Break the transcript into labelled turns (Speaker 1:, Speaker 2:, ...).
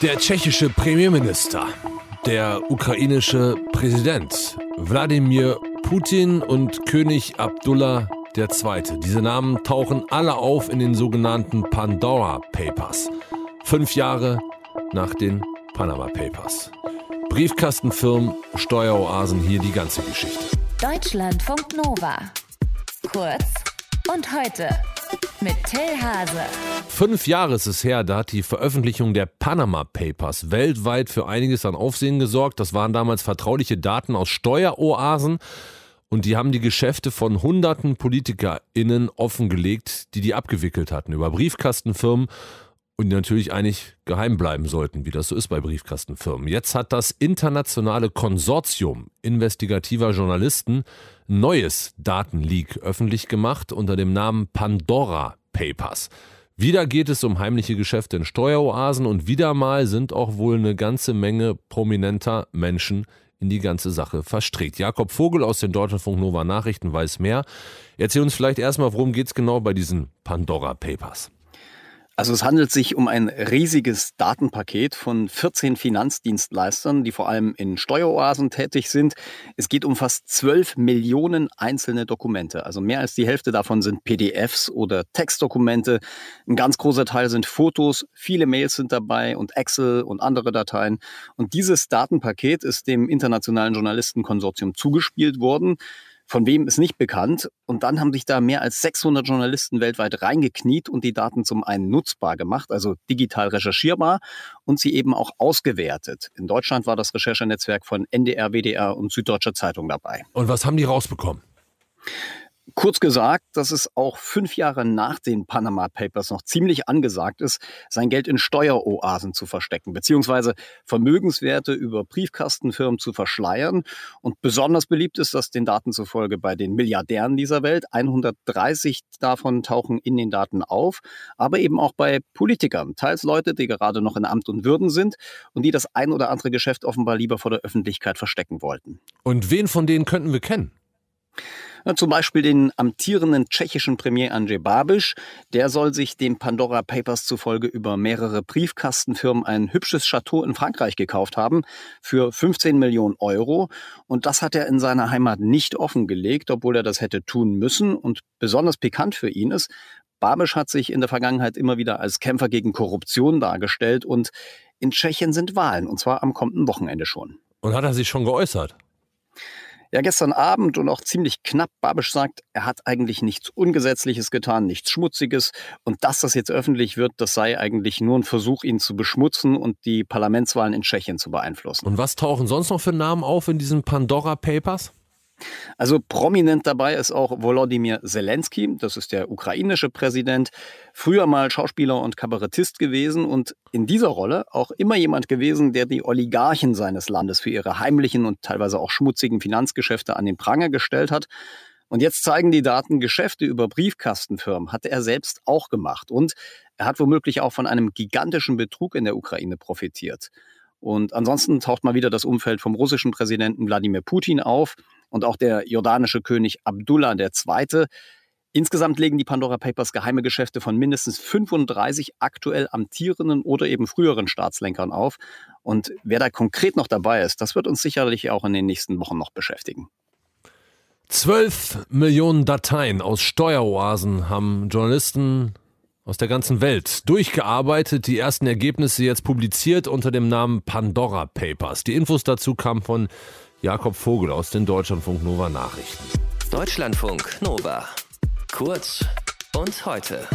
Speaker 1: Der tschechische Premierminister, der ukrainische Präsident Wladimir Putin und König Abdullah II. Diese Namen tauchen alle auf in den sogenannten Pandora Papers. Fünf Jahre nach den Panama Papers. Briefkastenfirmen, Steueroasen, hier die ganze Geschichte.
Speaker 2: Deutschlandfunk Nova. Kurz und heute mit Till Hase.
Speaker 1: Fünf Jahre ist es her, da hat die Veröffentlichung der Panama Papers weltweit für einiges an Aufsehen gesorgt. Das waren damals vertrauliche Daten aus Steueroasen und die haben die Geschäfte von hunderten PolitikerInnen offengelegt, die die abgewickelt hatten über Briefkastenfirmen und natürlich eigentlich geheim bleiben sollten, wie das so ist bei Briefkastenfirmen. Jetzt hat das internationale Konsortium investigativer Journalisten neues Datenleak öffentlich gemacht unter dem Namen Pandora Papers. Wieder geht es um heimliche Geschäfte in Steueroasen und wieder mal sind auch wohl eine ganze Menge prominenter Menschen in die ganze Sache verstrickt. Jakob Vogel aus den Deutschlandfunk Nova Nachrichten weiß mehr. Erzähl uns vielleicht erstmal, worum geht es genau bei diesen Pandora Papers?
Speaker 3: Also es handelt sich um ein riesiges Datenpaket von 14 Finanzdienstleistern, die vor allem in Steueroasen tätig sind. Es geht um fast 12 Millionen einzelne Dokumente. Also mehr als die Hälfte davon sind PDFs oder Textdokumente. Ein ganz großer Teil sind Fotos, viele Mails sind dabei und Excel und andere Dateien. Und dieses Datenpaket ist dem internationalen Journalistenkonsortium zugespielt worden. Von wem ist nicht bekannt. Und dann haben sich da mehr als 600 Journalisten weltweit reingekniet und die Daten zum einen nutzbar gemacht, also digital recherchierbar und sie eben auch ausgewertet. In Deutschland war das Recherchenetzwerk von NDR, WDR und Süddeutscher Zeitung dabei.
Speaker 1: Und was haben die rausbekommen?
Speaker 3: Kurz gesagt, dass es auch fünf Jahre nach den Panama Papers noch ziemlich angesagt ist, sein Geld in Steueroasen zu verstecken, beziehungsweise Vermögenswerte über Briefkastenfirmen zu verschleiern. Und besonders beliebt ist das den Daten zufolge bei den Milliardären dieser Welt. 130 davon tauchen in den Daten auf, aber eben auch bei Politikern, teils Leute, die gerade noch in Amt und Würden sind und die das ein oder andere Geschäft offenbar lieber vor der Öffentlichkeit verstecken wollten.
Speaker 1: Und wen von denen könnten wir kennen?
Speaker 3: Zum Beispiel den amtierenden tschechischen Premier Andrzej Babiš. Der soll sich den Pandora Papers zufolge über mehrere Briefkastenfirmen ein hübsches Chateau in Frankreich gekauft haben für 15 Millionen Euro. Und das hat er in seiner Heimat nicht offengelegt, obwohl er das hätte tun müssen. Und besonders pikant für ihn ist, Babisch hat sich in der Vergangenheit immer wieder als Kämpfer gegen Korruption dargestellt und in Tschechien sind Wahlen, und zwar am kommenden Wochenende schon.
Speaker 1: Und hat er sich schon geäußert?
Speaker 3: Ja, gestern Abend und auch ziemlich knapp, Babisch sagt, er hat eigentlich nichts Ungesetzliches getan, nichts Schmutziges. Und dass das jetzt öffentlich wird, das sei eigentlich nur ein Versuch, ihn zu beschmutzen und die Parlamentswahlen in Tschechien zu beeinflussen.
Speaker 1: Und was tauchen sonst noch für Namen auf in diesen Pandora Papers?
Speaker 3: Also prominent dabei ist auch Volodymyr Zelensky, das ist der ukrainische Präsident, früher mal Schauspieler und Kabarettist gewesen und in dieser Rolle auch immer jemand gewesen, der die Oligarchen seines Landes für ihre heimlichen und teilweise auch schmutzigen Finanzgeschäfte an den Pranger gestellt hat. Und jetzt zeigen die Daten, Geschäfte über Briefkastenfirmen hat er selbst auch gemacht. Und er hat womöglich auch von einem gigantischen Betrug in der Ukraine profitiert. Und ansonsten taucht mal wieder das Umfeld vom russischen Präsidenten Wladimir Putin auf und auch der jordanische König Abdullah II. Insgesamt legen die Pandora Papers geheime Geschäfte von mindestens 35 aktuell amtierenden oder eben früheren Staatslenkern auf. Und wer da konkret noch dabei ist, das wird uns sicherlich auch in den nächsten Wochen noch beschäftigen.
Speaker 1: Zwölf Millionen Dateien aus Steueroasen haben Journalisten aus der ganzen Welt durchgearbeitet, die ersten Ergebnisse jetzt publiziert unter dem Namen Pandora Papers. Die Infos dazu kamen von Jakob Vogel aus den Deutschlandfunk Nova Nachrichten.
Speaker 2: Deutschlandfunk Nova. Kurz und heute.